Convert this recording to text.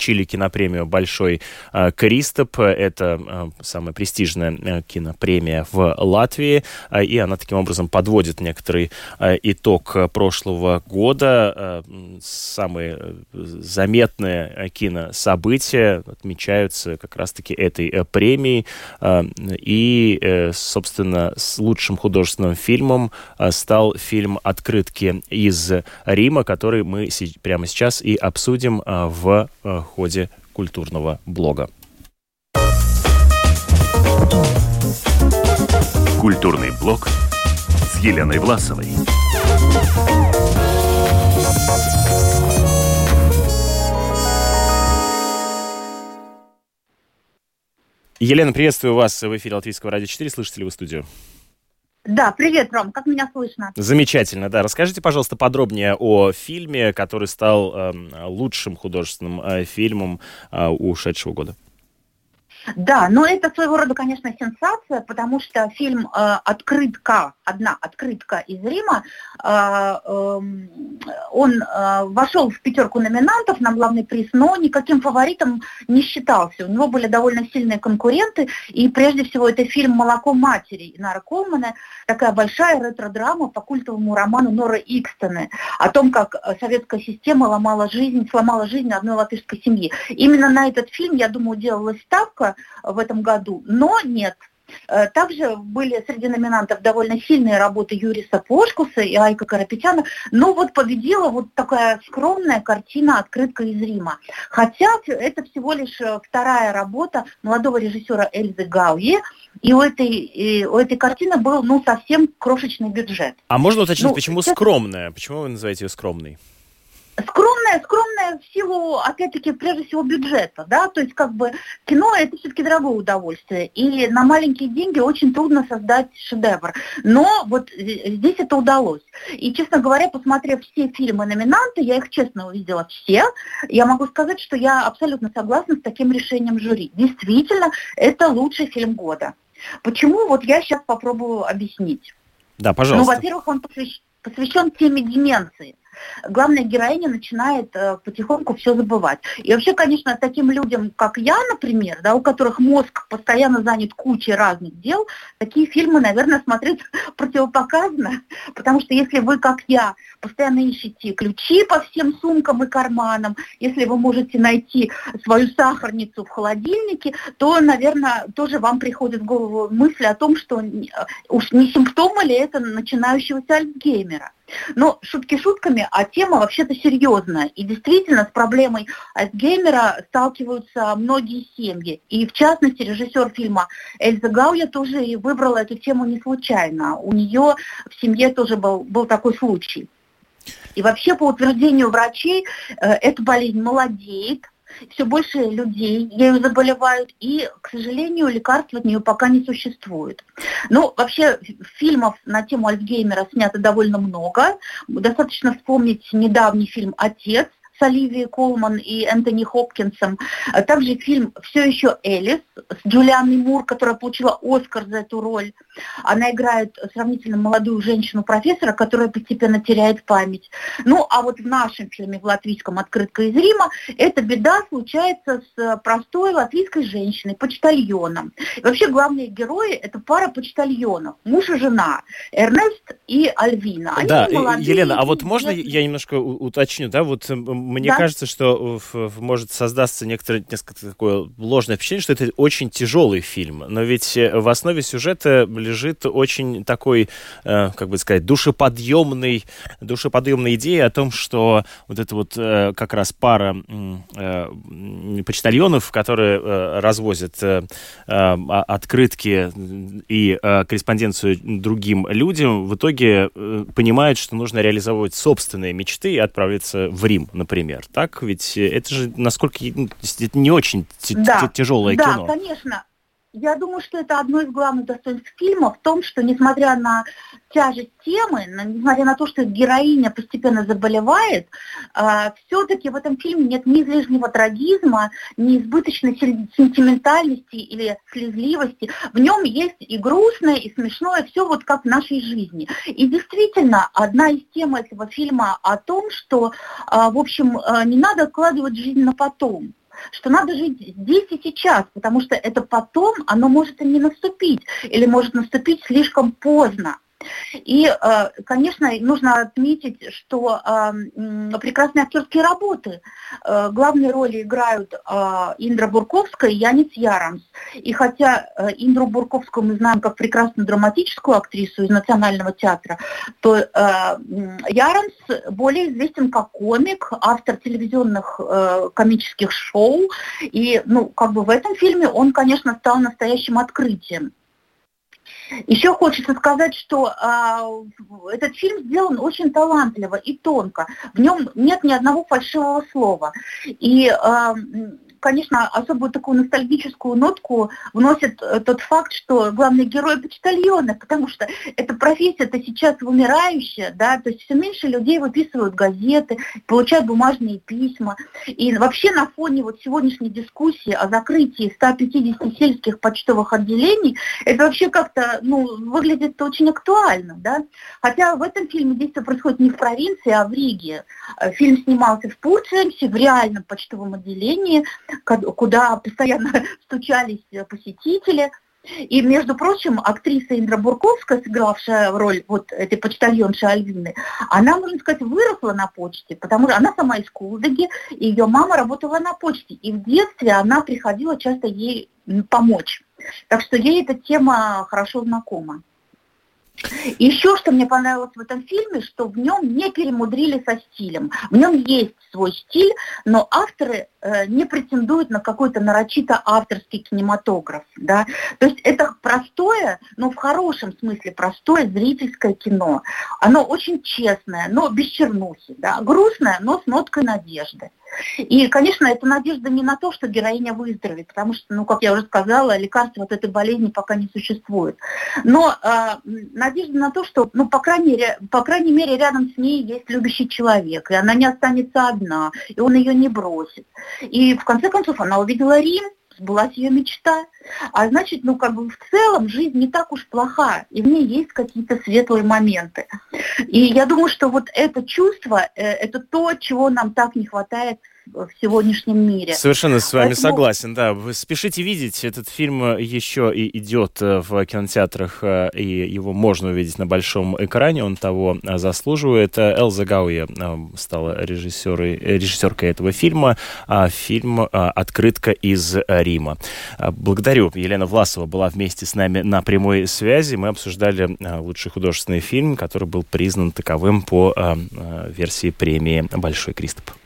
получили кинопремию «Большой Кристоп». Это самая престижная кинопремия в Латвии, и она таким образом подводит некоторый итог прошлого года. Самые заметные кинособытия отмечаются как раз-таки этой премией. И, собственно, с лучшим художественным фильмом стал фильм «Открытки из Рима», который мы прямо сейчас и обсудим в ходе культурного блога. Культурный блог с Еленой Власовой. Елена, приветствую вас в эфире Латвийского радио 4. Слышите ли вы студию? Да, привет, Ром, как меня слышно? Замечательно, да. Расскажите, пожалуйста, подробнее о фильме, который стал э, лучшим художественным э, фильмом э, ушедшего года. Да, но это своего рода, конечно, сенсация, потому что фильм э, «Открытка», одна открытка из Рима, э, э, он э, вошел в пятерку номинантов на главный приз, но никаким фаворитом не считался. У него были довольно сильные конкуренты, и прежде всего это фильм «Молоко матери» Нара Колмана, такая большая ретро-драма по культовому роману Нора Икстены о том, как советская система ломала жизнь, сломала жизнь одной латышской семьи. Именно на этот фильм, я думаю, делалась ставка, в этом году, но нет. Э, также были среди номинантов довольно сильные работы Юриса Пошкуса и Айка Карапетяна, но вот победила вот такая скромная картина «Открытка из Рима». Хотя это всего лишь э, вторая работа молодого режиссера Эльзы Гауи, и у этой, и у этой картины был ну, совсем крошечный бюджет. А можно уточнить, ну, почему это... скромная? Почему вы называете ее скромной? Скромная, скромная в силу, опять-таки, прежде всего бюджета, да, то есть как бы кино это все-таки дорогое удовольствие, и на маленькие деньги очень трудно создать шедевр, но вот здесь это удалось. И, честно говоря, посмотрев все фильмы номинанты, я их честно увидела все, я могу сказать, что я абсолютно согласна с таким решением жюри. Действительно, это лучший фильм года. Почему? Вот я сейчас попробую объяснить. Да, пожалуйста. Ну, во-первых, он посвящен, посвящен теме деменции главная героиня начинает э, потихоньку все забывать. И вообще, конечно, таким людям, как я, например, да, у которых мозг постоянно занят кучей разных дел, такие фильмы, наверное, смотреть противопоказано, потому что если вы, как я, постоянно ищете ключи по всем сумкам и карманам, если вы можете найти свою сахарницу в холодильнике, то, наверное, тоже вам приходит в голову мысль о том, что э, уж не симптомы ли это начинающегося Альцгеймера. Но шутки шутками, а тема вообще-то серьезная. И действительно с проблемой Альцгеймера сталкиваются многие семьи. И в частности режиссер фильма Эльза Гауя тоже и выбрала эту тему не случайно. У нее в семье тоже был, был такой случай. И вообще, по утверждению врачей, э, эта болезнь молодеет, все больше людей ею заболевают, и, к сожалению, лекарств от нее пока не существует. Ну, вообще, фильмов на тему Альцгеймера снято довольно много. Достаточно вспомнить недавний фильм «Отец», с Оливией Колман и Энтони Хопкинсом. А также фильм «Все еще Элис» с Джулианой Мур, которая получила Оскар за эту роль. Она играет сравнительно молодую женщину-профессора, которая постепенно теряет память. Ну, а вот в нашем фильме, в латвийском «Открытка из Рима», эта беда случается с простой латвийской женщиной, почтальоном. И вообще главные герои – это пара почтальонов, муж и жена, Эрнест и Альвина. Они да, молодые, Елена, а вот можно я немножко уточню, да, вот мне да? кажется, что может создаться некоторое несколько такое ложное впечатление, что это очень тяжелый фильм. Но ведь э, в основе сюжета лежит очень такой, э, как бы сказать, душеподъемный, душеподъемная идея о том, что вот это вот э, как раз пара почтальонов, которые развозят открытки и корреспонденцию другим людям, в итоге понимают, что нужно реализовывать собственные мечты и отправиться в Рим, например например. Так? Ведь это же, насколько ну, это не очень да, тяжелое да, кино. Да, конечно. Я думаю, что это одно из главных достоинств фильма в том, что несмотря на тяжесть темы, несмотря на то, что героиня постепенно заболевает, э, все-таки в этом фильме нет ни излишнего трагизма, ни избыточной сентиментальности или слезливости. В нем есть и грустное, и смешное, все вот как в нашей жизни. И действительно, одна из тем этого фильма о том, что, э, в общем, э, не надо откладывать жизнь на потом что надо жить здесь и сейчас, потому что это потом, оно может и не наступить, или может наступить слишком поздно. И, э, конечно, нужно отметить, что э, прекрасные актерские работы. Э, главные роли играют Индра Бурковская и Янис Яранс. И хотя Индру Бурковскую мы знаем как прекрасную драматическую актрису из Национального театра, то Яранс более известен как комик, автор телевизионных комических шоу. И, ну, как бы в этом фильме он, конечно, стал настоящим открытием. Еще хочется сказать, что а, этот фильм сделан очень талантливо и тонко. В нем нет ни одного фальшивого слова. И а, конечно, особую такую ностальгическую нотку вносит э, тот факт, что главный герой почтальона, потому что эта профессия-то сейчас вымирающая, да, то есть все меньше людей выписывают газеты, получают бумажные письма. И вообще на фоне вот сегодняшней дискуссии о закрытии 150 сельских почтовых отделений, это вообще как-то, ну, выглядит очень актуально, да. Хотя в этом фильме действие происходит не в провинции, а в Риге. Э, фильм снимался в Пурцемсе, в реальном почтовом отделении, куда постоянно стучались посетители. И, между прочим, актриса Индра Бурковская, сыгравшая роль вот этой почтальонши Альвины, она, можно сказать, выросла на почте, потому что она сама из Кулдыги, и ее мама работала на почте. И в детстве она приходила часто ей помочь. Так что ей эта тема хорошо знакома. Еще что мне понравилось в этом фильме, что в нем не перемудрили со стилем. В нем есть свой стиль, но авторы э, не претендуют на какой-то нарочито авторский кинематограф. Да? То есть это простое, но в хорошем смысле простое зрительское кино. Оно очень честное, но без чернухи. Да? Грустное, но с ноткой надежды. И, конечно, это надежда не на то, что героиня выздоровеет, потому что, ну, как я уже сказала, лекарства от этой болезни пока не существует. Но э, надежда на то, что, ну, по крайней, по крайней мере, рядом с ней есть любящий человек, и она не останется одна, и он ее не бросит. И, в конце концов, она увидела Рим, сбылась ее мечта. А значит, ну как бы в целом жизнь не так уж плоха, и в ней есть какие-то светлые моменты. И я думаю, что вот это чувство, э, это то, чего нам так не хватает в сегодняшнем мире. Совершенно с вами Поэтому... согласен, да. Вы спешите видеть, этот фильм еще и идет э, в кинотеатрах, э, и его можно увидеть на большом экране, он того э, заслуживает. Элза Гауя стала режиссерой, режиссеркой этого фильма, а фильм «Открытка из Рима». Благодарю. Елена Власова была вместе с нами на прямой связи. Мы обсуждали лучший художественный фильм, который был признан таковым по версии премии «Большой Кристоп».